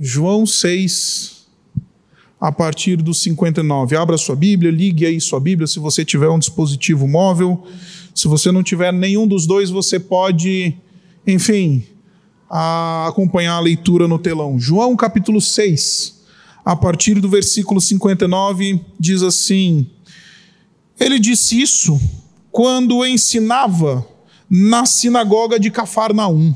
João 6, a partir do 59. Abra sua Bíblia, ligue aí sua Bíblia se você tiver um dispositivo móvel. Se você não tiver nenhum dos dois, você pode, enfim, acompanhar a leitura no telão. João capítulo 6, a partir do versículo 59, diz assim: Ele disse isso quando ensinava na sinagoga de Cafarnaum.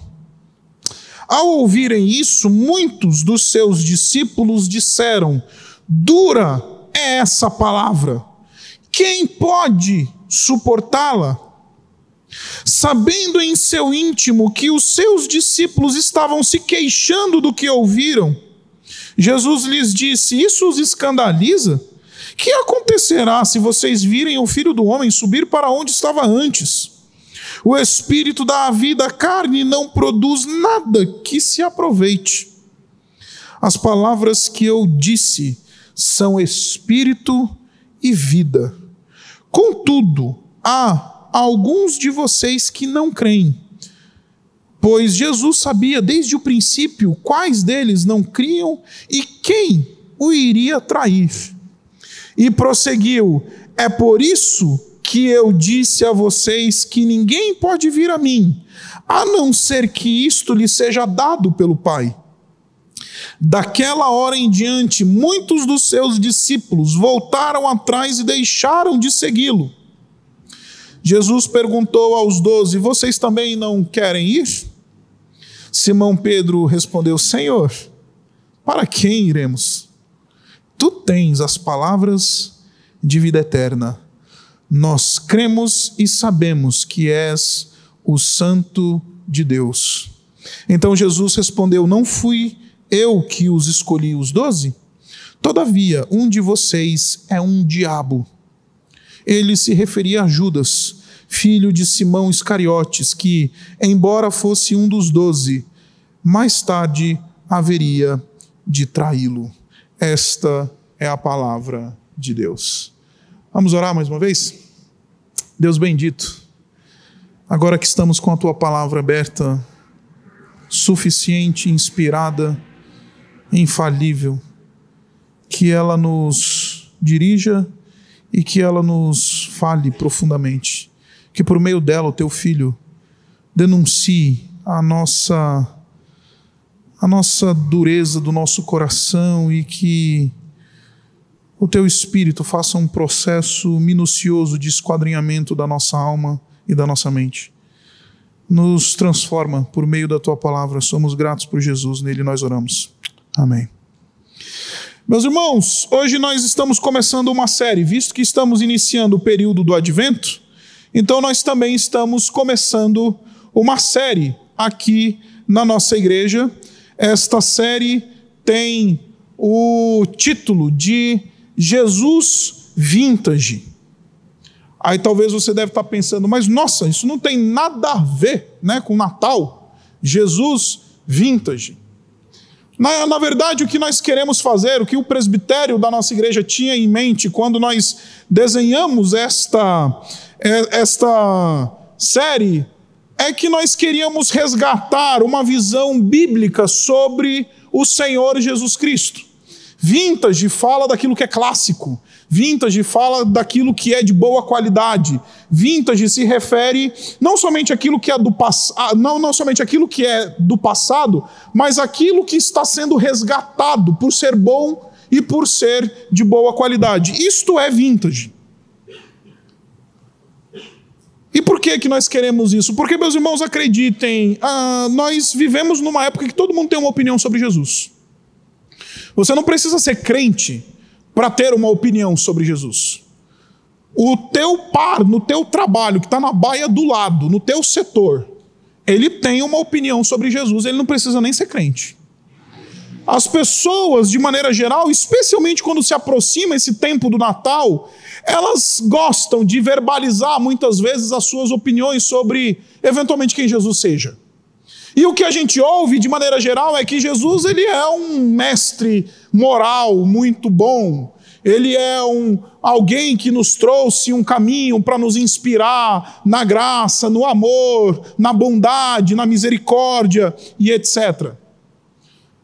Ao ouvirem isso, muitos dos seus discípulos disseram: Dura é essa palavra, quem pode suportá-la? Sabendo em seu íntimo que os seus discípulos estavam se queixando do que ouviram, Jesus lhes disse: Isso os escandaliza? Que acontecerá se vocês virem o filho do homem subir para onde estava antes? O espírito dá a vida, a carne não produz nada que se aproveite. As palavras que eu disse são espírito e vida. Contudo, há alguns de vocês que não creem. Pois Jesus sabia desde o princípio quais deles não criam e quem o iria trair. E prosseguiu: É por isso que eu disse a vocês que ninguém pode vir a mim, a não ser que isto lhe seja dado pelo Pai. Daquela hora em diante, muitos dos seus discípulos voltaram atrás e deixaram de segui-lo. Jesus perguntou aos doze: Vocês também não querem ir? Simão Pedro respondeu: Senhor, para quem iremos? Tu tens as palavras de vida eterna nós cremos e sabemos que és o Santo de Deus. Então Jesus respondeu: Não fui eu que os escolhi, os doze? Todavia, um de vocês é um diabo. Ele se referia a Judas, filho de Simão Iscariotes, que, embora fosse um dos doze, mais tarde haveria de traí-lo. Esta é a palavra de Deus. Vamos orar mais uma vez? Deus bendito, agora que estamos com a tua palavra aberta, suficiente, inspirada, infalível, que ela nos dirija e que ela nos fale profundamente. Que por meio dela o teu filho denuncie a nossa a nossa dureza do nosso coração e que o teu espírito faça um processo minucioso de esquadrinhamento da nossa alma e da nossa mente. Nos transforma por meio da tua palavra. Somos gratos por Jesus, nele nós oramos. Amém. Meus irmãos, hoje nós estamos começando uma série, visto que estamos iniciando o período do advento, então nós também estamos começando uma série aqui na nossa igreja. Esta série tem o título de Jesus vintage. Aí talvez você deve estar pensando, mas nossa, isso não tem nada a ver né, com Natal. Jesus vintage. Na, na verdade, o que nós queremos fazer, o que o presbitério da nossa igreja tinha em mente quando nós desenhamos esta, é, esta série, é que nós queríamos resgatar uma visão bíblica sobre o Senhor Jesus Cristo. Vintage fala daquilo que é clássico. Vintage fala daquilo que é de boa qualidade. Vintage se refere não somente aquilo que é do passado, ah, não, não somente aquilo que é do passado, mas aquilo que está sendo resgatado por ser bom e por ser de boa qualidade. Isto é vintage. E por que, que nós queremos isso? Porque, meus irmãos, acreditem, ah, nós vivemos numa época que todo mundo tem uma opinião sobre Jesus. Você não precisa ser crente para ter uma opinião sobre Jesus. O teu par no teu trabalho, que está na baia do lado, no teu setor, ele tem uma opinião sobre Jesus, ele não precisa nem ser crente. As pessoas, de maneira geral, especialmente quando se aproxima esse tempo do Natal, elas gostam de verbalizar muitas vezes as suas opiniões sobre, eventualmente, quem Jesus seja. E o que a gente ouve de maneira geral é que Jesus ele é um mestre moral muito bom. Ele é um alguém que nos trouxe um caminho para nos inspirar na graça, no amor, na bondade, na misericórdia e etc.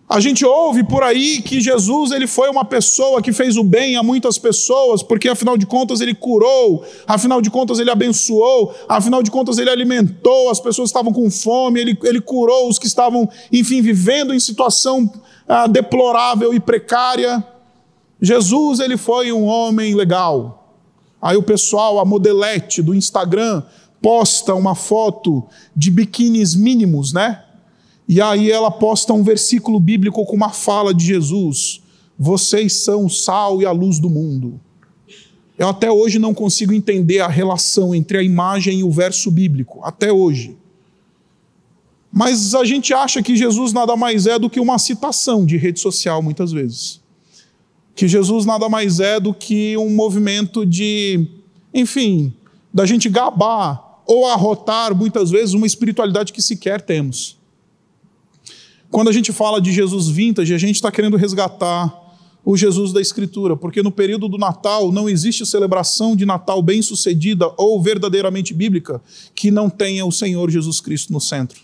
A gente ouve por aí que Jesus ele foi uma pessoa que fez o bem a muitas pessoas, porque afinal de contas ele curou, afinal de contas ele abençoou, afinal de contas ele alimentou as pessoas estavam com fome, ele, ele curou os que estavam, enfim, vivendo em situação ah, deplorável e precária. Jesus ele foi um homem legal. Aí o pessoal, a modelete do Instagram, posta uma foto de biquínis mínimos, né? E aí ela posta um versículo bíblico com uma fala de Jesus: Vocês são o sal e a luz do mundo. Eu até hoje não consigo entender a relação entre a imagem e o verso bíblico, até hoje. Mas a gente acha que Jesus nada mais é do que uma citação de rede social, muitas vezes. Que Jesus nada mais é do que um movimento de, enfim, da gente gabar ou arrotar, muitas vezes, uma espiritualidade que sequer temos. Quando a gente fala de Jesus vintage, a gente está querendo resgatar o Jesus da Escritura, porque no período do Natal não existe celebração de Natal bem-sucedida ou verdadeiramente bíblica que não tenha o Senhor Jesus Cristo no centro.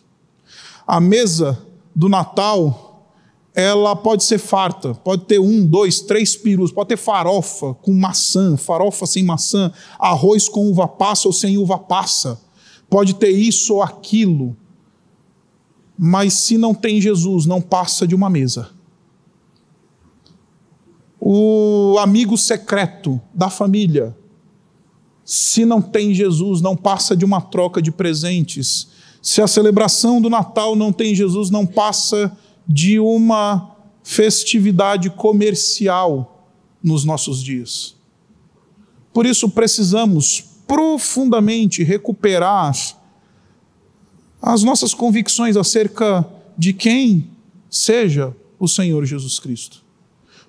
A mesa do Natal, ela pode ser farta, pode ter um, dois, três perus, pode ter farofa com maçã, farofa sem maçã, arroz com uva passa ou sem uva passa, pode ter isso ou aquilo mas se não tem Jesus, não passa de uma mesa. O amigo secreto da família, se não tem Jesus, não passa de uma troca de presentes. Se a celebração do Natal não tem Jesus, não passa de uma festividade comercial nos nossos dias. Por isso precisamos profundamente recuperar as nossas convicções acerca de quem seja o Senhor Jesus Cristo.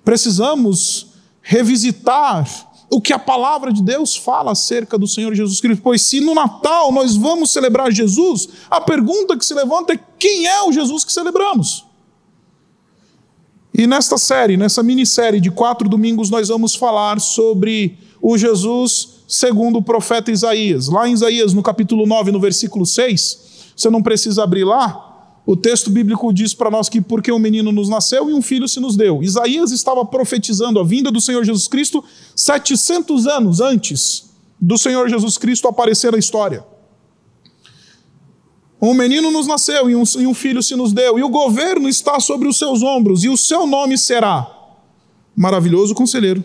Precisamos revisitar o que a palavra de Deus fala acerca do Senhor Jesus Cristo, pois se no Natal nós vamos celebrar Jesus, a pergunta que se levanta é quem é o Jesus que celebramos? E nesta série, nessa minissérie de quatro domingos, nós vamos falar sobre o Jesus segundo o profeta Isaías. Lá em Isaías, no capítulo 9, no versículo 6, você não precisa abrir lá. O texto bíblico diz para nós que porque um menino nos nasceu e um filho se nos deu. Isaías estava profetizando a vinda do Senhor Jesus Cristo 700 anos antes do Senhor Jesus Cristo aparecer na história. Um menino nos nasceu e um, e um filho se nos deu, e o governo está sobre os seus ombros, e o seu nome será Maravilhoso Conselheiro,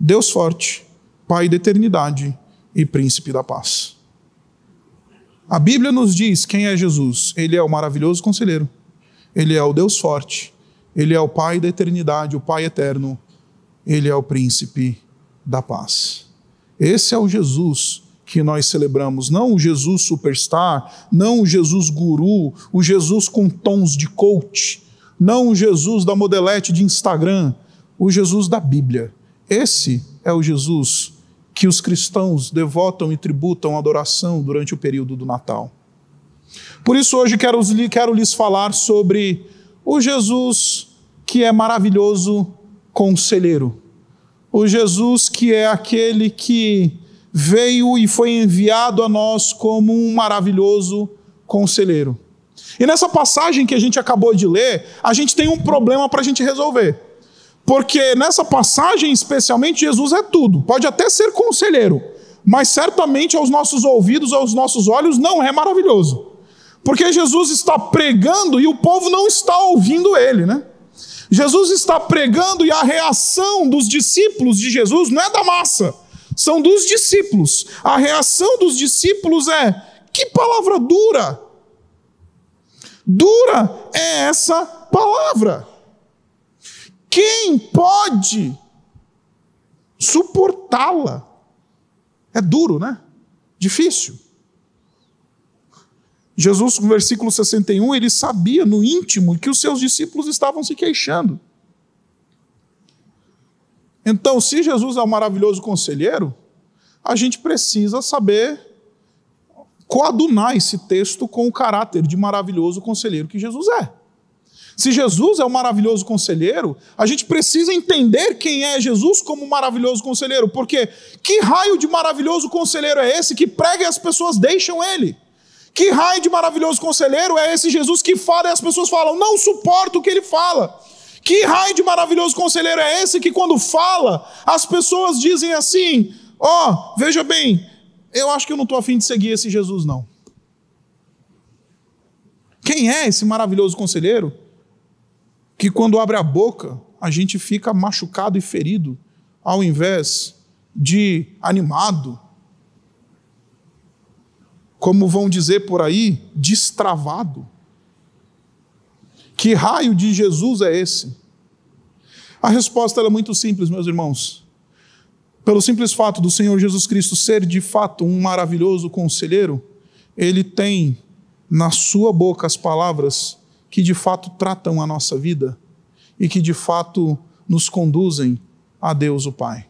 Deus Forte, Pai da Eternidade e Príncipe da Paz. A Bíblia nos diz quem é Jesus. Ele é o maravilhoso conselheiro. Ele é o Deus forte. Ele é o Pai da eternidade, o Pai eterno. Ele é o príncipe da paz. Esse é o Jesus que nós celebramos, não o Jesus superstar, não o Jesus guru, o Jesus com tons de coach, não o Jesus da modelete de Instagram, o Jesus da Bíblia. Esse é o Jesus que os cristãos devotam e tributam adoração durante o período do Natal. Por isso, hoje quero, quero lhes falar sobre o Jesus que é maravilhoso conselheiro. O Jesus que é aquele que veio e foi enviado a nós como um maravilhoso conselheiro. E nessa passagem que a gente acabou de ler, a gente tem um problema para a gente resolver. Porque nessa passagem, especialmente, Jesus é tudo. Pode até ser conselheiro, mas certamente aos nossos ouvidos, aos nossos olhos, não é maravilhoso. Porque Jesus está pregando e o povo não está ouvindo ele, né? Jesus está pregando e a reação dos discípulos de Jesus não é da massa, são dos discípulos. A reação dos discípulos é: que palavra dura! Dura é essa palavra. Quem pode suportá-la? É duro, né? Difícil. Jesus, no versículo 61, ele sabia no íntimo que os seus discípulos estavam se queixando. Então, se Jesus é um maravilhoso conselheiro, a gente precisa saber coadunar esse texto com o caráter de maravilhoso conselheiro que Jesus é. Se Jesus é o maravilhoso conselheiro, a gente precisa entender quem é Jesus como maravilhoso conselheiro, porque que raio de maravilhoso conselheiro é esse que prega e as pessoas deixam ele? Que raio de maravilhoso conselheiro é esse Jesus que fala e as pessoas falam, não suporto o que ele fala. Que raio de maravilhoso conselheiro é esse que, quando fala, as pessoas dizem assim: ó, oh, veja bem, eu acho que eu não estou afim de seguir esse Jesus, não. Quem é esse maravilhoso conselheiro? Que quando abre a boca, a gente fica machucado e ferido, ao invés de animado, como vão dizer por aí, destravado. Que raio de Jesus é esse? A resposta é muito simples, meus irmãos. Pelo simples fato do Senhor Jesus Cristo ser de fato um maravilhoso conselheiro, ele tem na sua boca as palavras que de fato tratam a nossa vida e que de fato nos conduzem a Deus o Pai.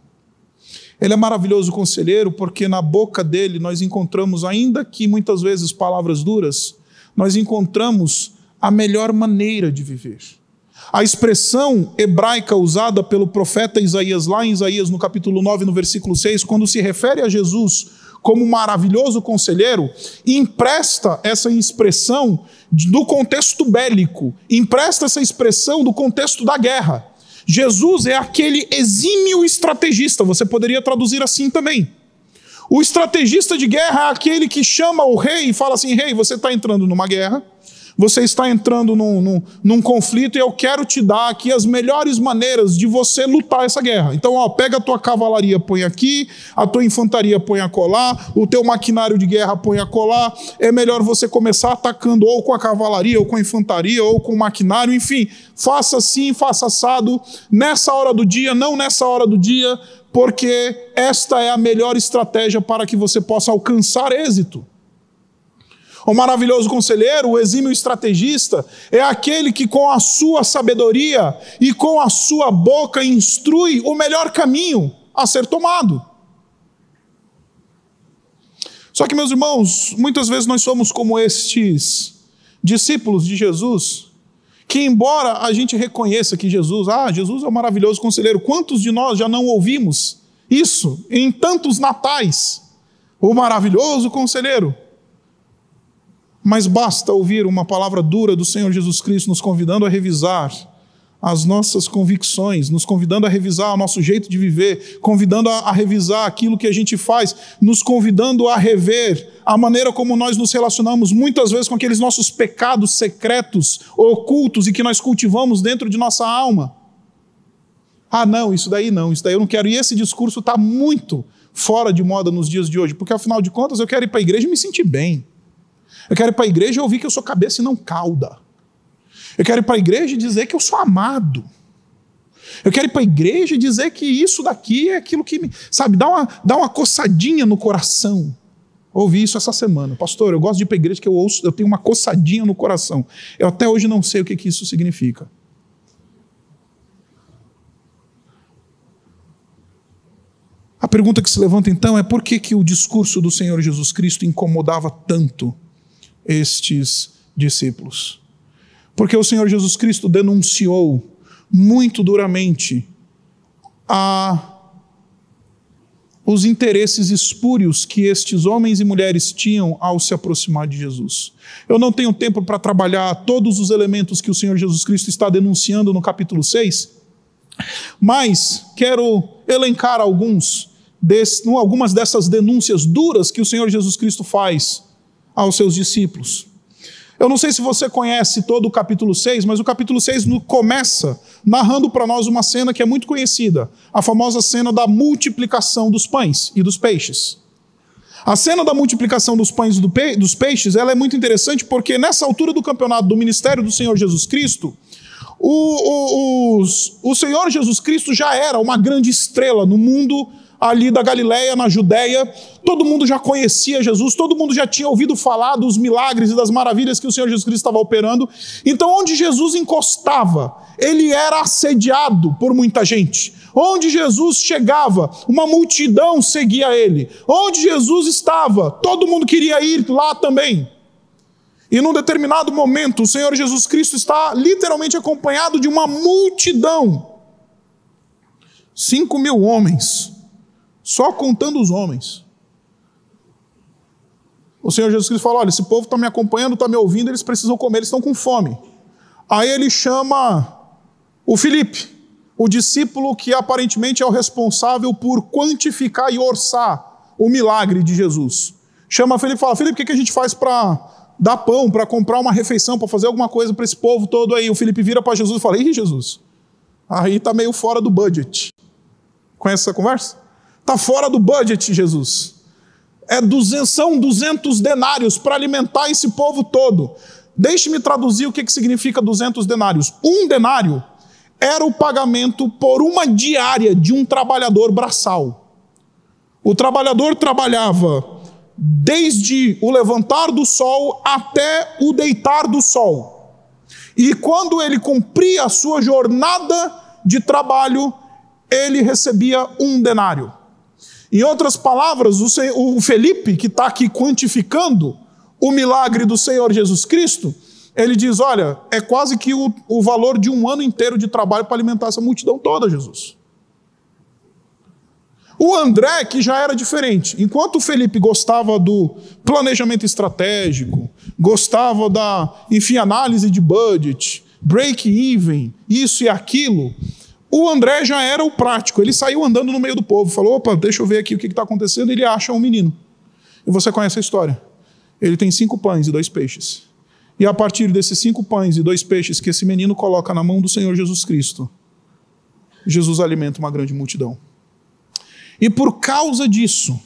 Ele é maravilhoso conselheiro porque na boca dele nós encontramos, ainda que muitas vezes palavras duras, nós encontramos a melhor maneira de viver. A expressão hebraica usada pelo profeta Isaías, lá em Isaías, no capítulo 9, no versículo 6, quando se refere a Jesus como maravilhoso conselheiro, empresta essa expressão do contexto bélico, empresta essa expressão do contexto da guerra. Jesus é aquele exímio estrategista, você poderia traduzir assim também. O estrategista de guerra é aquele que chama o rei e fala assim: rei, você está entrando numa guerra, você está entrando num, num, num, conflito e eu quero te dar aqui as melhores maneiras de você lutar essa guerra. Então, ó, pega a tua cavalaria, põe aqui, a tua infantaria põe a colar, o teu maquinário de guerra põe a colar. É melhor você começar atacando ou com a cavalaria, ou com a infantaria, ou com o maquinário, enfim, faça assim, faça assado, nessa hora do dia, não nessa hora do dia, porque esta é a melhor estratégia para que você possa alcançar êxito. O maravilhoso conselheiro, o exímio estrategista, é aquele que com a sua sabedoria e com a sua boca instrui o melhor caminho a ser tomado. Só que, meus irmãos, muitas vezes nós somos como estes discípulos de Jesus, que, embora a gente reconheça que Jesus, ah, Jesus é o maravilhoso conselheiro, quantos de nós já não ouvimos isso em tantos natais? O maravilhoso conselheiro. Mas basta ouvir uma palavra dura do Senhor Jesus Cristo nos convidando a revisar as nossas convicções, nos convidando a revisar o nosso jeito de viver, convidando a, a, revisar aquilo que a gente faz, nos convidando a rever a maneira como nós nos relacionamos, muitas vezes com aqueles nossos pecados secretos, ocultos e que nós cultivamos dentro de nossa alma. Ah, não, isso daí não, isso daí eu não quero. E esse discurso está muito fora de moda nos dias de hoje, porque afinal de contas eu quero ir para a igreja e me sentir bem. Eu quero ir para a igreja e ouvir que eu sou cabeça e não cauda. Eu quero ir para a igreja e dizer que eu sou amado. Eu quero ir para a igreja e dizer que isso daqui é aquilo que me. Sabe, dá uma, dá uma coçadinha no coração. Ouvi isso essa semana. Pastor, eu gosto de ir para a igreja que eu ouço, eu tenho uma coçadinha no coração. Eu até hoje não sei o que, que isso significa. A pergunta que se levanta então é por que, que o discurso do Senhor Jesus Cristo incomodava tanto estes discípulos. Porque o Senhor Jesus Cristo denunciou muito duramente a os interesses espúrios que estes homens e mulheres tinham ao se aproximar de Jesus. Eu não tenho tempo para trabalhar todos os elementos que o Senhor Jesus Cristo está denunciando no capítulo 6, mas quero elencar alguns desse, algumas dessas denúncias duras que o Senhor Jesus Cristo faz aos seus discípulos. Eu não sei se você conhece todo o capítulo 6, mas o capítulo 6 começa narrando para nós uma cena que é muito conhecida, a famosa cena da multiplicação dos pães e dos peixes. A cena da multiplicação dos pães e dos peixes ela é muito interessante porque nessa altura do campeonato do ministério do Senhor Jesus Cristo, o, o, o, o Senhor Jesus Cristo já era uma grande estrela no mundo ali da Galiléia, na Judéia, todo mundo já conhecia Jesus, todo mundo já tinha ouvido falar dos milagres e das maravilhas que o Senhor Jesus Cristo estava operando. Então, onde Jesus encostava, ele era assediado por muita gente. Onde Jesus chegava, uma multidão seguia ele. Onde Jesus estava, todo mundo queria ir lá também. E num determinado momento, o Senhor Jesus Cristo está literalmente acompanhado de uma multidão. Cinco mil homens só contando os homens. O Senhor Jesus Cristo fala: olha, esse povo está me acompanhando, está me ouvindo, eles precisam comer, eles estão com fome. Aí ele chama o Felipe, o discípulo que aparentemente é o responsável por quantificar e orçar o milagre de Jesus. Chama Felipe e fala: Felipe, o que a gente faz para dar pão, para comprar uma refeição, para fazer alguma coisa para esse povo todo aí? O Felipe vira para Jesus e fala: Ih, Jesus, aí está meio fora do budget. Conhece essa conversa? Está fora do budget, Jesus. É 200, são 200 denários para alimentar esse povo todo. Deixe-me traduzir o que, que significa 200 denários. Um denário era o pagamento por uma diária de um trabalhador braçal. O trabalhador trabalhava desde o levantar do sol até o deitar do sol. E quando ele cumpria a sua jornada de trabalho, ele recebia um denário. Em outras palavras, o Felipe, que está aqui quantificando o milagre do Senhor Jesus Cristo, ele diz: Olha, é quase que o, o valor de um ano inteiro de trabalho para alimentar essa multidão toda, Jesus. O André, que já era diferente, enquanto o Felipe gostava do planejamento estratégico, gostava da, enfim, análise de budget, break-even, isso e aquilo, o André já era o prático. Ele saiu andando no meio do povo, falou: opa, deixa eu ver aqui o que está acontecendo. Ele acha um menino. E você conhece a história. Ele tem cinco pães e dois peixes. E a partir desses cinco pães e dois peixes que esse menino coloca na mão do Senhor Jesus Cristo, Jesus alimenta uma grande multidão. E por causa disso,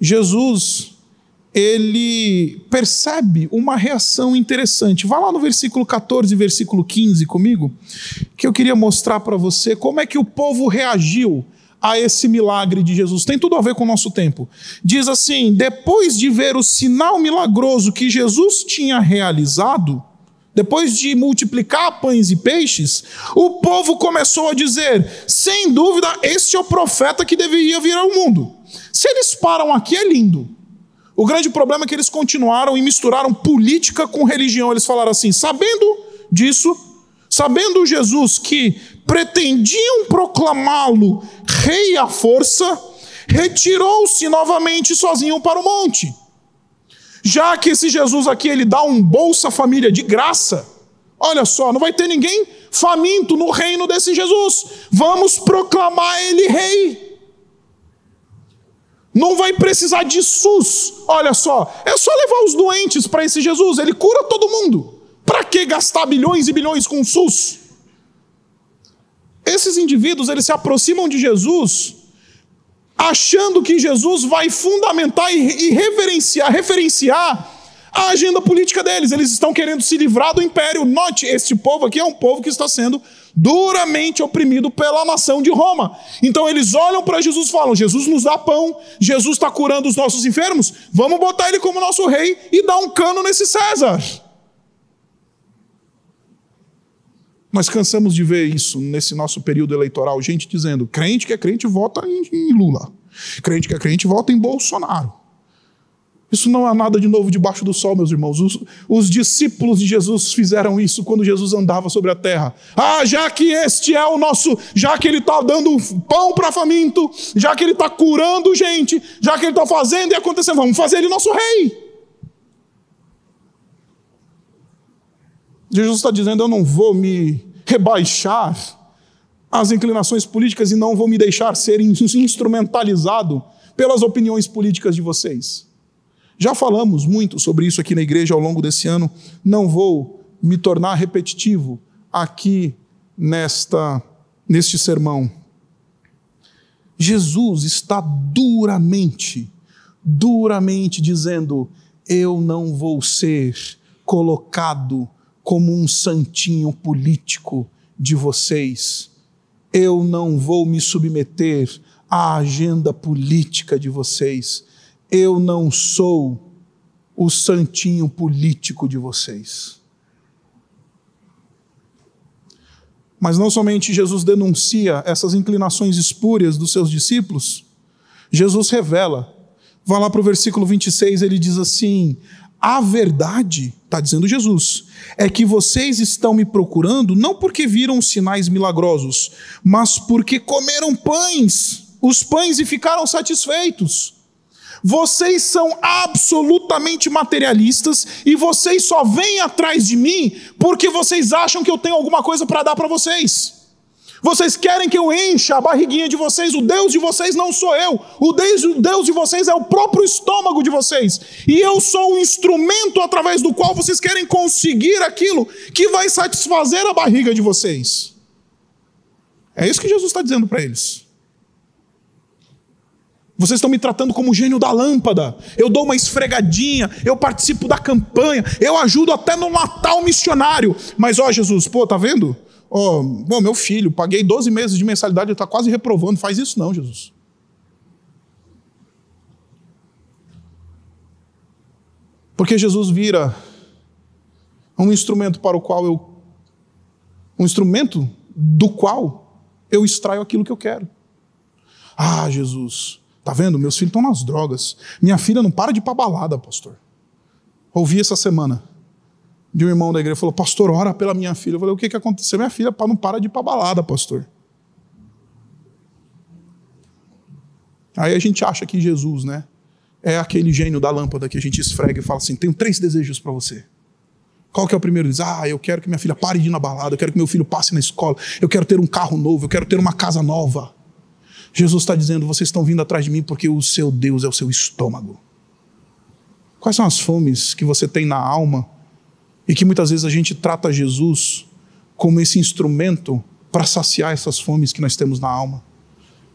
Jesus ele percebe uma reação interessante. Vá lá no versículo 14 e versículo 15 comigo, que eu queria mostrar para você como é que o povo reagiu a esse milagre de Jesus. Tem tudo a ver com o nosso tempo. Diz assim: depois de ver o sinal milagroso que Jesus tinha realizado, depois de multiplicar pães e peixes, o povo começou a dizer: sem dúvida, este é o profeta que deveria vir ao mundo. Se eles param aqui, é lindo. O grande problema é que eles continuaram e misturaram política com religião. Eles falaram assim: sabendo disso, sabendo Jesus que pretendiam proclamá-lo rei à força, retirou-se novamente sozinho para o monte. Já que esse Jesus aqui ele dá um Bolsa Família de graça, olha só, não vai ter ninguém faminto no reino desse Jesus. Vamos proclamar ele rei. Não vai precisar de SUS. Olha só, é só levar os doentes para esse Jesus, ele cura todo mundo. Para que gastar bilhões e bilhões com SUS? Esses indivíduos, eles se aproximam de Jesus achando que Jesus vai fundamentar e reverenciar, referenciar a agenda política deles. Eles estão querendo se livrar do império. Note, este povo aqui é um povo que está sendo duramente oprimido pela nação de Roma. Então eles olham para Jesus e falam: Jesus nos dá pão, Jesus está curando os nossos enfermos, vamos botar ele como nosso rei e dar um cano nesse César. Nós cansamos de ver isso nesse nosso período eleitoral, gente dizendo: crente que é crente vota em Lula, crente que é crente vota em Bolsonaro. Isso não há nada de novo debaixo do sol, meus irmãos. Os, os, discípulos de Jesus fizeram isso quando Jesus andava sobre a terra. Ah, já que este é o nosso, já que ele está dando pão para faminto, já que ele está curando gente, já que ele está fazendo e acontecendo, vamos fazer ele nosso rei. Jesus está dizendo: eu não vou me rebaixar às inclinações políticas e não vou me deixar ser instrumentalizado pelas opiniões políticas de vocês. Já falamos muito sobre isso aqui na igreja ao longo desse ano, não vou me tornar repetitivo aqui nesta neste sermão. Jesus está duramente, duramente dizendo: eu não vou ser colocado como um santinho político de vocês. Eu não vou me submeter à agenda política de vocês eu não sou o santinho político de vocês. Mas não somente Jesus denuncia essas inclinações espúrias dos seus discípulos, Jesus revela. Vá lá para o versículo 26, ele diz assim: A verdade, está dizendo Jesus, é que vocês estão me procurando não porque viram sinais milagrosos, mas porque comeram pães, os pães e ficaram satisfeitos. Vocês são absolutamente materialistas e vocês só vêm atrás de mim porque vocês acham que eu tenho alguma coisa para dar para vocês. Vocês querem que eu encha a barriguinha de vocês, o Deus de vocês não sou eu, o Deus, de vocês é o próprio estômago de vocês, e eu sou o instrumento através do qual vocês querem conseguir aquilo que vai satisfazer a barriga de vocês. É isso que Jesus está dizendo para eles. Vocês estão me tratando como gênio da lâmpada. Eu dou uma esfregadinha, eu participo da campanha, eu ajudo até no Natal missionário. Mas ó, Jesus, pô, tá vendo? Ó, bom, meu filho, paguei 12 meses de mensalidade, ele está quase reprovando. Faz isso não, Jesus. Porque Jesus vira um instrumento para o qual eu. Um instrumento do qual eu extraio aquilo que eu quero. Ah, Jesus, Tá vendo? Meus filhos estão nas drogas. Minha filha não para de ir para balada, pastor. Ouvi essa semana de um irmão da igreja falou: Pastor, ora pela minha filha. Eu falei: O que, que aconteceu? Minha filha não para de ir para balada, pastor. Aí a gente acha que Jesus, né? É aquele gênio da lâmpada que a gente esfrega e fala assim: Tenho três desejos para você. Qual que é o primeiro? Diz: Ah, eu quero que minha filha pare de ir na balada, eu quero que meu filho passe na escola, eu quero ter um carro novo, eu quero ter uma casa nova. Jesus está dizendo: vocês estão vindo atrás de mim porque o seu Deus é o seu estômago. Quais são as fomes que você tem na alma e que muitas vezes a gente trata Jesus como esse instrumento para saciar essas fomes que nós temos na alma?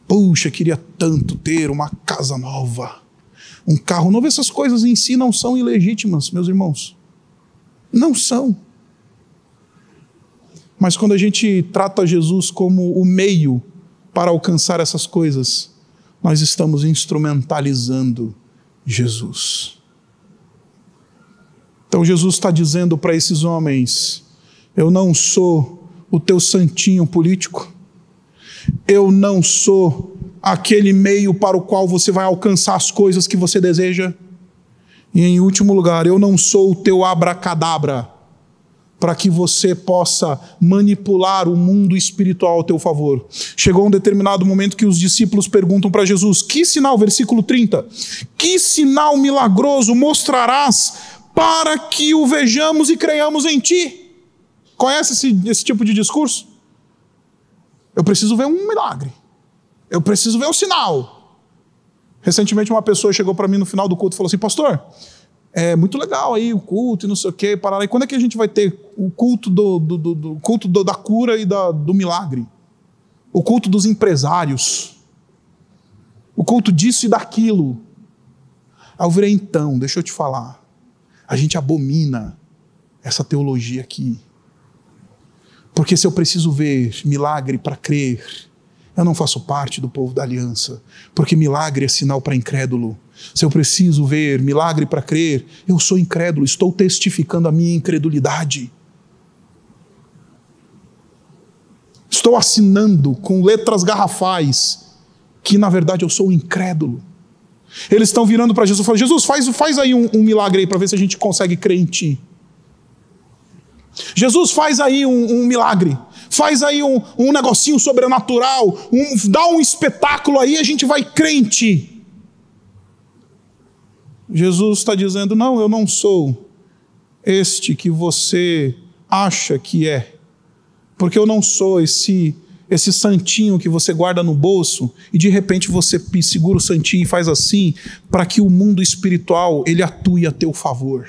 Puxa, queria tanto ter uma casa nova, um carro novo. Essas coisas em si não são ilegítimas, meus irmãos. Não são. Mas quando a gente trata Jesus como o meio para alcançar essas coisas, nós estamos instrumentalizando Jesus. Então Jesus está dizendo para esses homens: eu não sou o teu santinho político, eu não sou aquele meio para o qual você vai alcançar as coisas que você deseja. E em último lugar, eu não sou o teu abracadabra para que você possa manipular o mundo espiritual ao teu favor. Chegou um determinado momento que os discípulos perguntam para Jesus: Que sinal, versículo 30, que sinal milagroso mostrarás para que o vejamos e creiamos em ti? Conhece esse, esse tipo de discurso? Eu preciso ver um milagre. Eu preciso ver um sinal. Recentemente, uma pessoa chegou para mim no final do culto e falou assim: Pastor, é muito legal aí o culto e não sei o quê, parar. E quando é que a gente vai ter o culto do, do, do, do culto da cura e da, do milagre? O culto dos empresários? O culto disso e daquilo? Aí eu virei, então, deixa eu te falar. A gente abomina essa teologia aqui. Porque se eu preciso ver milagre para crer, eu não faço parte do povo da aliança. Porque milagre é sinal para incrédulo. Se eu preciso ver milagre para crer, eu sou incrédulo, estou testificando a minha incredulidade. Estou assinando com letras garrafais que na verdade eu sou incrédulo. Eles estão virando para Jesus e falando: Jesus, faz, faz aí um, um milagre aí para ver se a gente consegue crer em ti. Jesus, faz aí um, um milagre, faz aí um, um negocinho sobrenatural, dá um espetáculo aí, a gente vai crer em ti. Jesus está dizendo: não, eu não sou este que você acha que é, porque eu não sou esse esse santinho que você guarda no bolso e de repente você segura o santinho e faz assim para que o mundo espiritual ele atue a teu favor.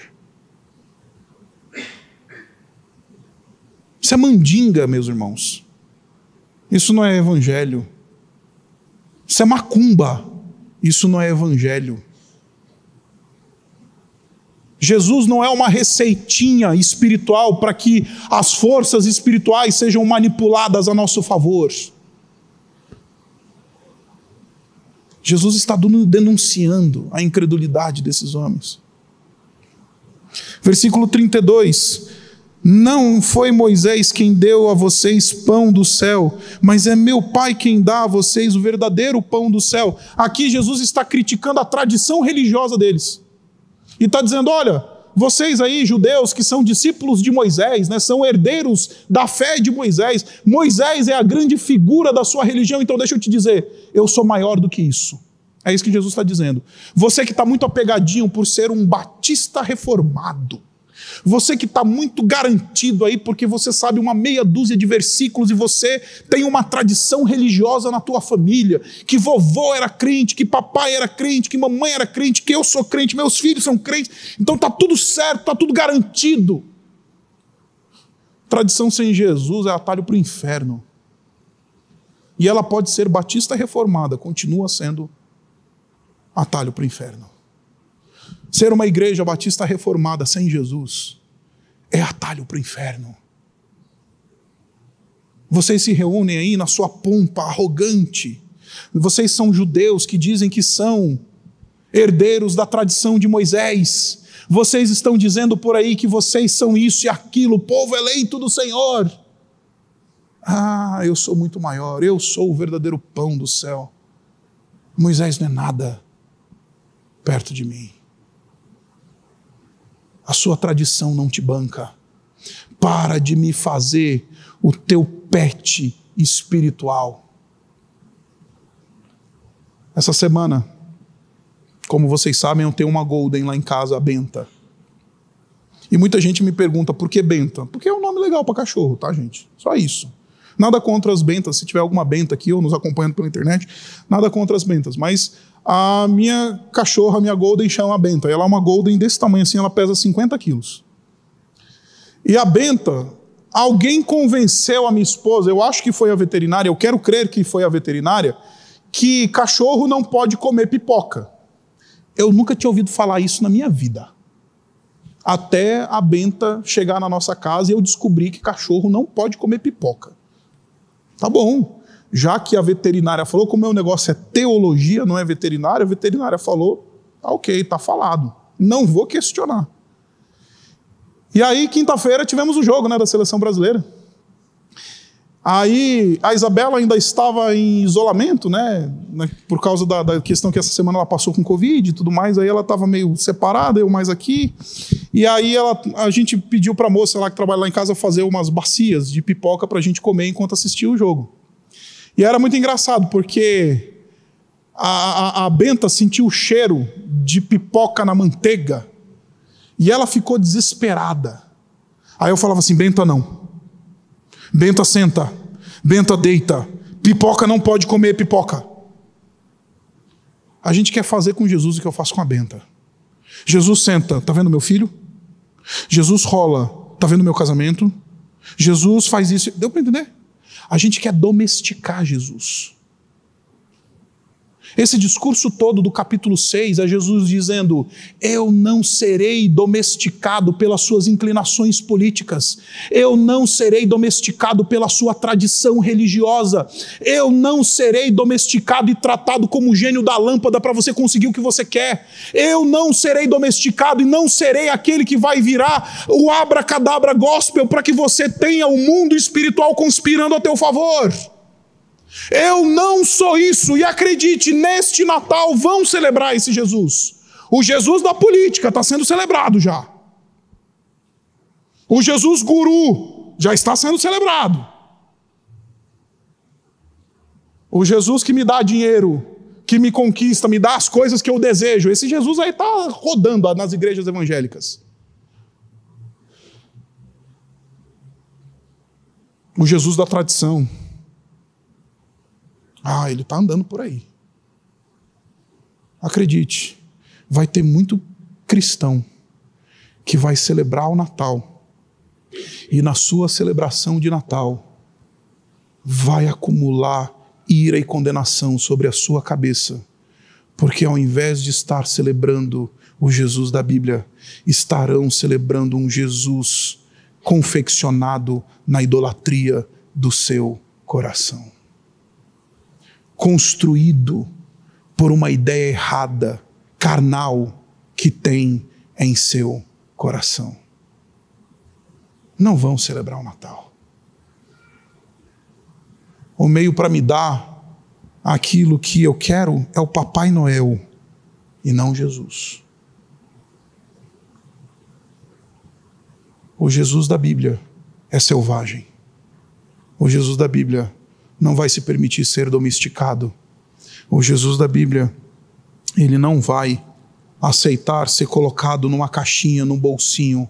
Isso é mandinga, meus irmãos. Isso não é evangelho. Isso é macumba. Isso não é evangelho. Jesus não é uma receitinha espiritual para que as forças espirituais sejam manipuladas a nosso favor. Jesus está denunciando a incredulidade desses homens. Versículo 32. Não foi Moisés quem deu a vocês pão do céu, mas é meu Pai quem dá a vocês o verdadeiro pão do céu. Aqui Jesus está criticando a tradição religiosa deles. E está dizendo: olha, vocês aí, judeus, que são discípulos de Moisés, né, são herdeiros da fé de Moisés, Moisés é a grande figura da sua religião, então deixa eu te dizer, eu sou maior do que isso. É isso que Jesus está dizendo. Você que está muito apegadinho por ser um batista reformado. Você que está muito garantido aí porque você sabe uma meia dúzia de versículos e você tem uma tradição religiosa na tua família, que vovô era crente, que papai era crente, que mamãe era crente, que eu sou crente, meus filhos são crentes. Então tá tudo certo, tá tudo garantido. Tradição sem Jesus é atalho para o inferno. E ela pode ser batista reformada, continua sendo atalho para o inferno. Ser uma igreja batista reformada sem Jesus é atalho para o inferno. Vocês se reúnem aí na sua pompa arrogante. Vocês são judeus que dizem que são herdeiros da tradição de Moisés. Vocês estão dizendo por aí que vocês são isso e aquilo, povo eleito do Senhor. Ah, eu sou muito maior, eu sou o verdadeiro pão do céu. Moisés não é nada perto de mim. A sua tradição não te banca. Para de me fazer o teu pet espiritual. Essa semana, como vocês sabem, eu tenho uma Golden lá em casa, a Benta. E muita gente me pergunta por que Benta? Porque é um nome legal para cachorro, tá, gente? Só isso. Nada contra as bentas, se tiver alguma benta aqui ou nos acompanhando pela internet, nada contra as bentas, mas a minha cachorra, a minha Golden, chama Benta. Ela é uma Golden desse tamanho assim, ela pesa 50 quilos. E a Benta, alguém convenceu a minha esposa, eu acho que foi a veterinária, eu quero crer que foi a veterinária, que cachorro não pode comer pipoca. Eu nunca tinha ouvido falar isso na minha vida. Até a Benta chegar na nossa casa e eu descobri que cachorro não pode comer pipoca. Tá bom já que a veterinária falou, como o meu negócio é teologia, não é veterinária, a veterinária falou, tá ok, tá falado. Não vou questionar. E aí, quinta-feira, tivemos o jogo né, da seleção brasileira. Aí a Isabela ainda estava em isolamento, né? né por causa da, da, questão que essa semana ela passou com Covid e tudo mais. Aí ela estava meio separada, eu mais aqui. E aí ela, a gente pediu para a moça lá que trabalha lá em casa fazer umas bacias de pipoca para a gente comer enquanto assistia o jogo. E era muito engraçado, porque a, a, a Benta sentiu o cheiro de pipoca na manteiga e ela ficou desesperada. Aí eu falava assim: Benta não. Benta senta. Benta deita. Pipoca não pode comer pipoca. A gente quer fazer com Jesus o que eu faço com a Benta. Jesus senta, tá vendo meu filho? Jesus rola, tá vendo meu casamento? Jesus faz isso. Deu para entender? A gente quer domesticar Jesus. Esse discurso todo do capítulo 6 é Jesus dizendo: Eu não serei domesticado pelas suas inclinações políticas, eu não serei domesticado pela sua tradição religiosa, eu não serei domesticado e tratado como gênio da lâmpada para você conseguir o que você quer, eu não serei domesticado e não serei aquele que vai virar o abracadabra gospel para que você tenha o mundo espiritual conspirando a teu favor. Eu não sou isso, e acredite, neste Natal vão celebrar esse Jesus. O Jesus da política está sendo celebrado já. O Jesus guru já está sendo celebrado. O Jesus que me dá dinheiro, que me conquista, me dá as coisas que eu desejo. Esse Jesus aí está rodando nas igrejas evangélicas. O Jesus da tradição. Ah, ele está andando por aí. Acredite, vai ter muito cristão que vai celebrar o Natal. E na sua celebração de Natal vai acumular ira e condenação sobre a sua cabeça, porque ao invés de estar celebrando o Jesus da Bíblia, estarão celebrando um Jesus confeccionado na idolatria do seu coração construído por uma ideia errada, carnal, que tem em seu coração. Não vão celebrar o Natal. O meio para me dar aquilo que eu quero é o Papai Noel e não Jesus. O Jesus da Bíblia é selvagem. O Jesus da Bíblia não vai se permitir ser domesticado. O Jesus da Bíblia ele não vai aceitar ser colocado numa caixinha, num bolsinho.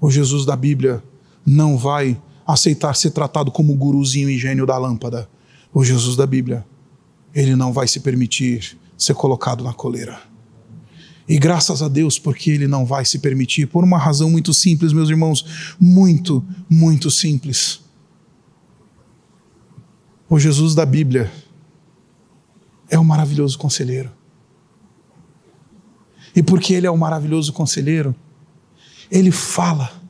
O Jesus da Bíblia não vai aceitar ser tratado como guruzinho e gênio da lâmpada. O Jesus da Bíblia, ele não vai se permitir ser colocado na coleira. E graças a Deus, porque ele não vai se permitir, por uma razão muito simples, meus irmãos, muito, muito simples. O Jesus da Bíblia é o maravilhoso conselheiro. E porque ele é o maravilhoso conselheiro, ele fala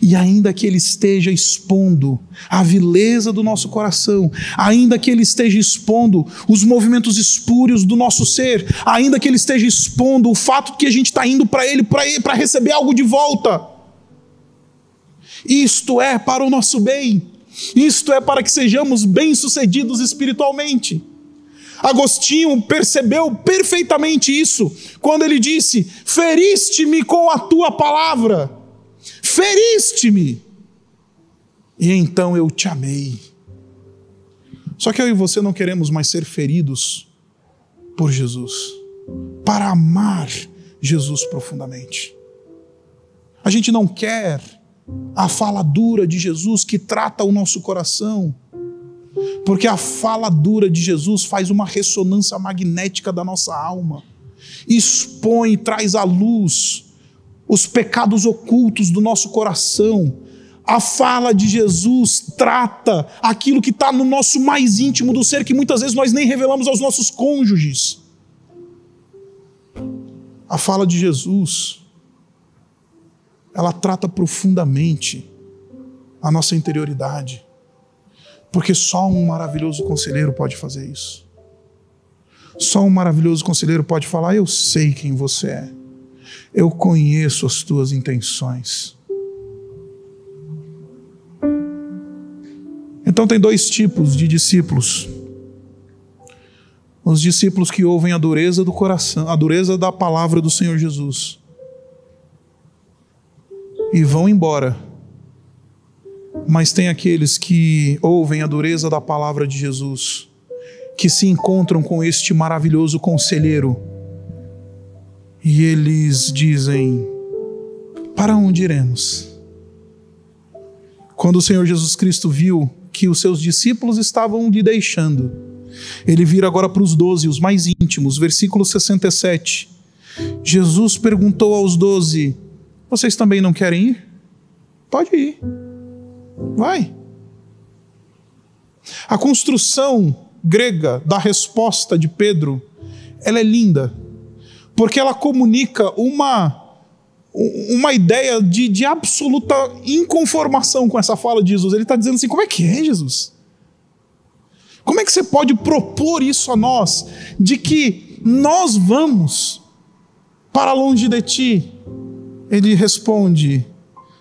e ainda que ele esteja expondo a vileza do nosso coração, ainda que ele esteja expondo os movimentos espúrios do nosso ser, ainda que ele esteja expondo o fato de que a gente está indo para ele para receber algo de volta, isto é para o nosso bem, isto é para que sejamos bem-sucedidos espiritualmente. Agostinho percebeu perfeitamente isso quando ele disse: Feriste-me com a tua palavra feriste-me, e então eu te amei. Só que eu e você não queremos mais ser feridos por Jesus, para amar Jesus profundamente. A gente não quer a fala dura de Jesus que trata o nosso coração, porque a fala dura de Jesus faz uma ressonância magnética da nossa alma, expõe traz à luz os pecados ocultos do nosso coração. A fala de Jesus trata aquilo que está no nosso mais íntimo do ser, que muitas vezes nós nem revelamos aos nossos cônjuges. A fala de Jesus, ela trata profundamente a nossa interioridade, porque só um maravilhoso conselheiro pode fazer isso. Só um maravilhoso conselheiro pode falar: Eu sei quem você é. Eu conheço as tuas intenções. Então, tem dois tipos de discípulos. Os discípulos que ouvem a dureza do coração, a dureza da palavra do Senhor Jesus, e vão embora. Mas tem aqueles que ouvem a dureza da palavra de Jesus, que se encontram com este maravilhoso conselheiro e eles dizem: Para onde iremos? Quando o Senhor Jesus Cristo viu que os seus discípulos estavam lhe deixando, ele vira agora para os doze, os mais íntimos, versículo 67. Jesus perguntou aos doze: Vocês também não querem ir? Pode ir. Vai. A construção grega da resposta de Pedro, ela é linda porque ela comunica uma, uma ideia de, de absoluta inconformação com essa fala de Jesus. Ele está dizendo assim: como é que é, Jesus? Como é que você pode propor isso a nós, de que nós vamos para longe de ti? Ele responde: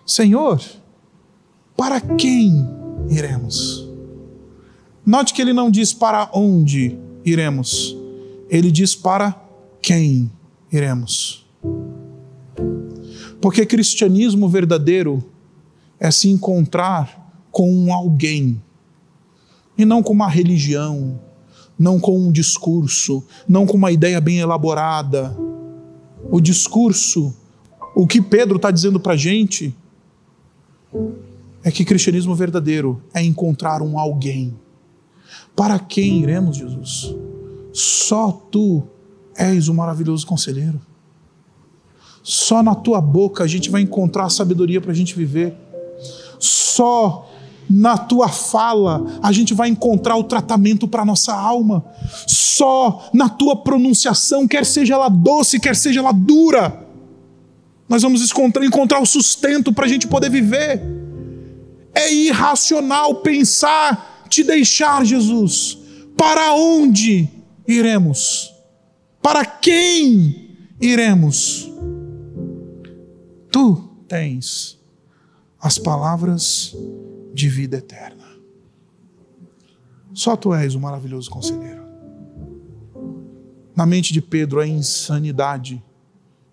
Senhor, para quem iremos? Note que ele não diz para onde iremos, ele diz para quem iremos. Porque cristianismo verdadeiro é se encontrar com um alguém, e não com uma religião, não com um discurso, não com uma ideia bem elaborada. O discurso, o que Pedro está dizendo para a gente, é que cristianismo verdadeiro é encontrar um alguém. Para quem iremos, Jesus? Só tu És o maravilhoso conselheiro. Só na tua boca a gente vai encontrar sabedoria para a gente viver. Só na tua fala a gente vai encontrar o tratamento para nossa alma. Só na tua pronunciação, quer seja ela doce, quer seja ela dura, nós vamos encontrar, o sustento para a gente poder viver. É irracional pensar te deixar, Jesus. Para onde iremos? Para quem iremos? Tu tens as palavras de vida eterna. Só tu és o maravilhoso conselheiro. Na mente de Pedro é insanidade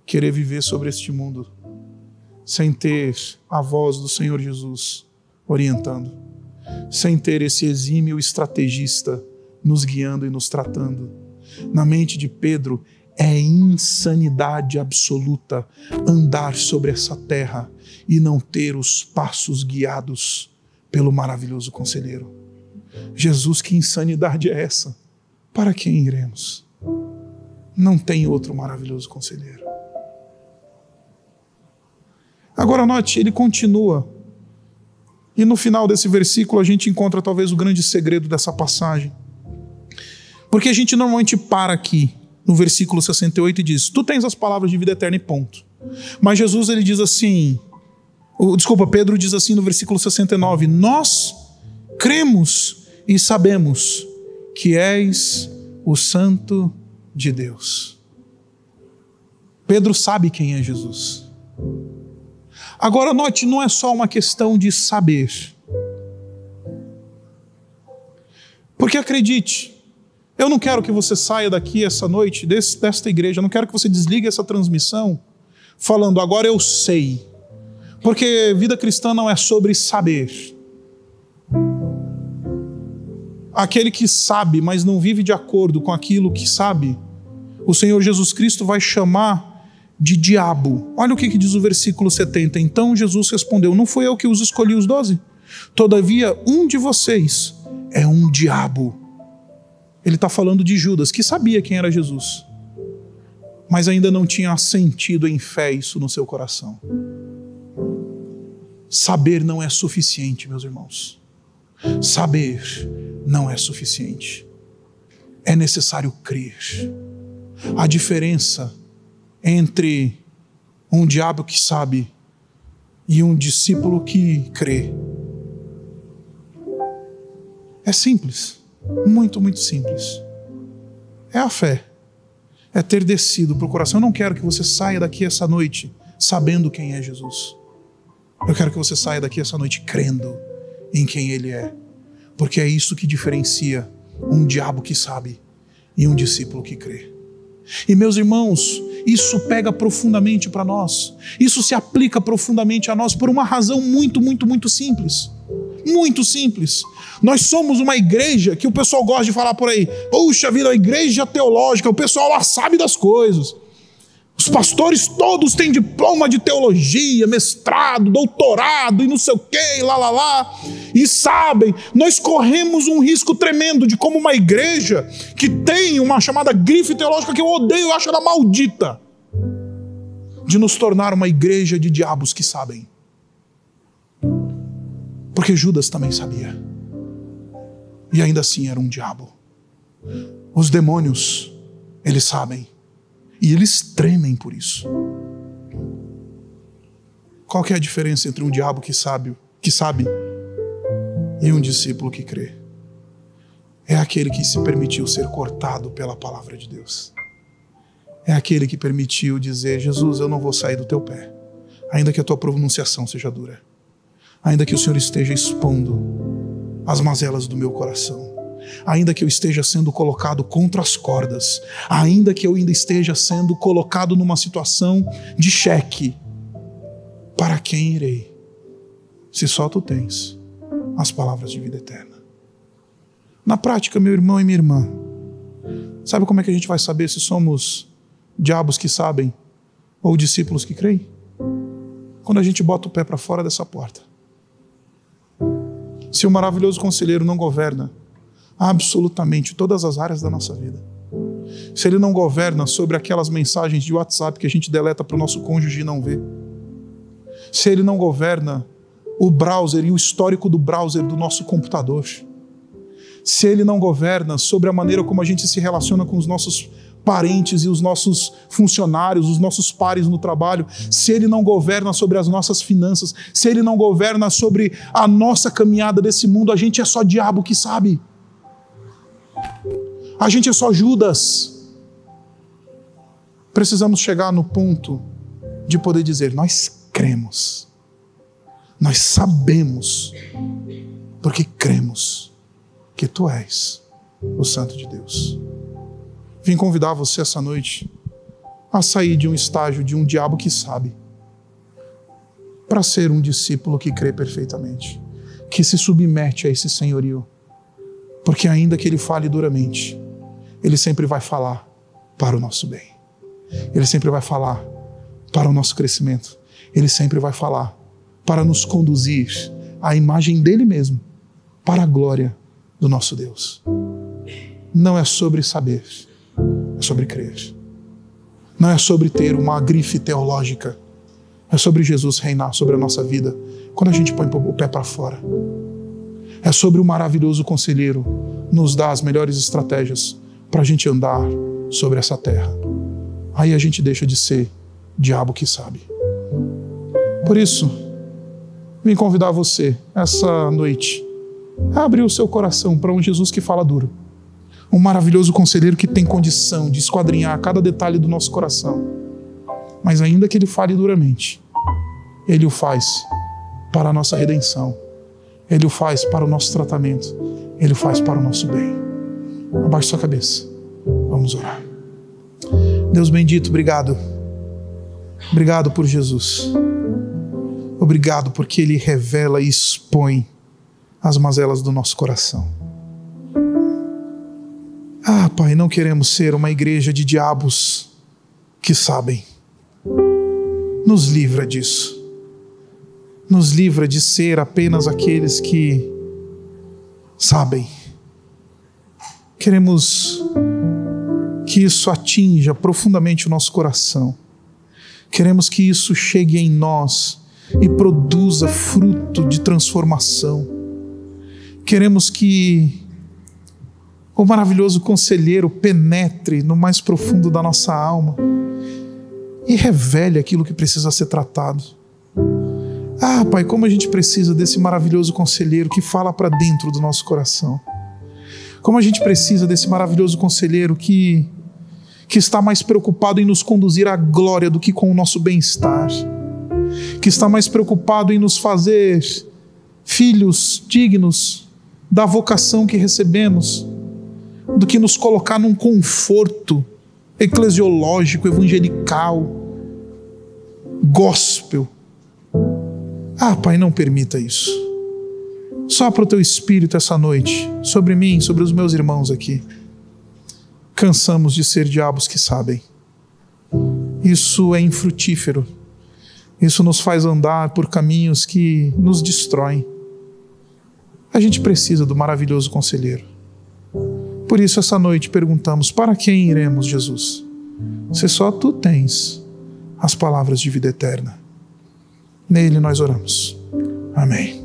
querer viver sobre este mundo sem ter a voz do Senhor Jesus orientando, sem ter esse exímio estrategista nos guiando e nos tratando na mente de Pedro É insanidade absoluta andar sobre essa terra e não ter os passos guiados pelo maravilhoso conselheiro. Jesus, que insanidade é essa? Para quem iremos? Não tem outro maravilhoso conselheiro. Agora note, ele continua. E no final desse versículo a gente encontra talvez o grande segredo dessa passagem. Porque a gente normalmente para aqui no versículo 68 e diz: Tu tens as palavras de vida eterna e ponto. Mas Jesus ele diz assim, desculpa, Pedro diz assim no versículo 69: Nós cremos e sabemos que és o Santo de Deus. Pedro sabe quem é Jesus. Agora, note, não é só uma questão de saber. Porque acredite, eu não quero que você saia daqui essa noite, desse, desta igreja, eu não quero que você desligue essa transmissão falando, agora eu sei. Porque vida cristã não é sobre saber. Aquele que sabe, mas não vive de acordo com aquilo que sabe, o Senhor Jesus Cristo vai chamar de diabo. Olha o que, que diz o versículo 70. Então Jesus respondeu: Não foi eu que os escolhi os doze? Todavia, um de vocês é um diabo. Ele está falando de Judas, que sabia quem era Jesus, mas ainda não tinha sentido em fé isso no seu coração. Saber não é suficiente, meus irmãos. Saber não é suficiente. É necessário crer. A diferença entre um diabo que sabe e um discípulo que crê. É simples, muito, muito simples. É a fé, é ter descido para o coração. Eu não quero que você saia daqui essa noite sabendo quem é Jesus. Eu quero que você saia daqui essa noite crendo em quem Ele é, porque é isso que diferencia um diabo que sabe e um discípulo que crê. E meus irmãos, isso pega profundamente para nós. Isso se aplica profundamente a nós por uma razão muito, muito, muito simples. Muito simples. Nós somos uma igreja que o pessoal gosta de falar por aí. Puxa vida, a igreja teológica, o pessoal lá sabe das coisas. Os pastores todos têm diploma de teologia, mestrado, doutorado e não sei o que, lá, lá, lá. E sabem, nós corremos um risco tremendo de como uma igreja que tem uma chamada grife teológica que eu odeio e acho ela maldita, de nos tornar uma igreja de diabos que sabem. Porque Judas também sabia. E ainda assim era um diabo. Os demônios, eles sabem e eles tremem por isso. Qual é a diferença entre um diabo que sabe, que sabe e um discípulo que crê? É aquele que se permitiu ser cortado pela palavra de Deus. É aquele que permitiu dizer: Jesus, eu não vou sair do teu pé, ainda que a tua pronunciação seja dura, ainda que o Senhor esteja expondo as mazelas do meu coração ainda que eu esteja sendo colocado contra as cordas, ainda que eu ainda esteja sendo colocado numa situação de cheque, para quem irei? Se só tu tens as palavras de vida eterna. Na prática, meu irmão e minha irmã, sabe como é que a gente vai saber se somos diabos que sabem ou discípulos que creem? Quando a gente bota o pé para fora dessa porta. Se o maravilhoso conselheiro não governa absolutamente todas as áreas da nossa vida. Se Ele não governa sobre aquelas mensagens de WhatsApp que a gente deleta para o nosso cônjuge e não vê. Se Ele não governa o browser e o histórico do browser do nosso computador. Se Ele não governa sobre a maneira como a gente se relaciona com os nossos parentes e os nossos funcionários, os nossos pares no trabalho, se Ele não governa sobre as nossas finanças, se Ele não governa sobre a nossa caminhada desse mundo, a gente é só diabo que sabe. A gente é só Judas. Precisamos chegar no ponto de poder dizer: nós cremos, nós sabemos, porque cremos que tu és o Santo de Deus. Vim convidar você essa noite a sair de um estágio de um diabo que sabe, para ser um discípulo que crê perfeitamente, que se submete a esse senhorio porque ainda que ele fale duramente, ele sempre vai falar para o nosso bem. Ele sempre vai falar para o nosso crescimento. Ele sempre vai falar para nos conduzir à imagem dele mesmo, para a glória do nosso Deus. Não é sobre saber, é sobre crer. Não é sobre ter uma grife teológica, é sobre Jesus reinar sobre a nossa vida quando a gente põe o pé para fora. É sobre o maravilhoso conselheiro nos dar as melhores estratégias para a gente andar sobre essa terra. Aí a gente deixa de ser diabo que sabe. Por isso, vim convidar você essa noite a abrir o seu coração para um Jesus que fala duro. Um maravilhoso conselheiro que tem condição de esquadrinhar cada detalhe do nosso coração. Mas ainda que ele fale duramente, ele o faz para a nossa redenção. Ele o faz para o nosso tratamento. Ele o faz para o nosso bem. Abaixe sua cabeça. Vamos orar. Deus bendito, obrigado. Obrigado por Jesus. Obrigado porque Ele revela e expõe as mazelas do nosso coração. Ah, Pai, não queremos ser uma igreja de diabos que sabem. Nos livra disso. Nos livra de ser apenas aqueles que sabem. Queremos que isso atinja profundamente o nosso coração Queremos que isso chegue em nós e produza fruto de transformação. Queremos que o maravilhoso conselheiro penetre no mais profundo da nossa alma e revele aquilo que precisa ser tratado. Ah, Pai, como a gente precisa desse maravilhoso conselheiro que fala para dentro do nosso coração. Como a gente precisa desse maravilhoso conselheiro que que está mais preocupado em nos conduzir à glória do que com o nosso bem-estar, que está mais preocupado em nos fazer filhos dignos da vocação que recebemos, do que nos colocar num conforto eclesiológico, evangelical, gospel. Ah, Pai, não permita isso. Sopra o teu espírito essa noite sobre mim, sobre os meus irmãos aqui cansamos de ser diabos que sabem. Isso é infrutífero. Isso nos faz andar por caminhos que nos destroem. A gente precisa do maravilhoso conselheiro. Por isso, essa noite perguntamos: para quem iremos, Jesus? Se só tu tens as palavras de vida eterna. Nele nós oramos. Amém.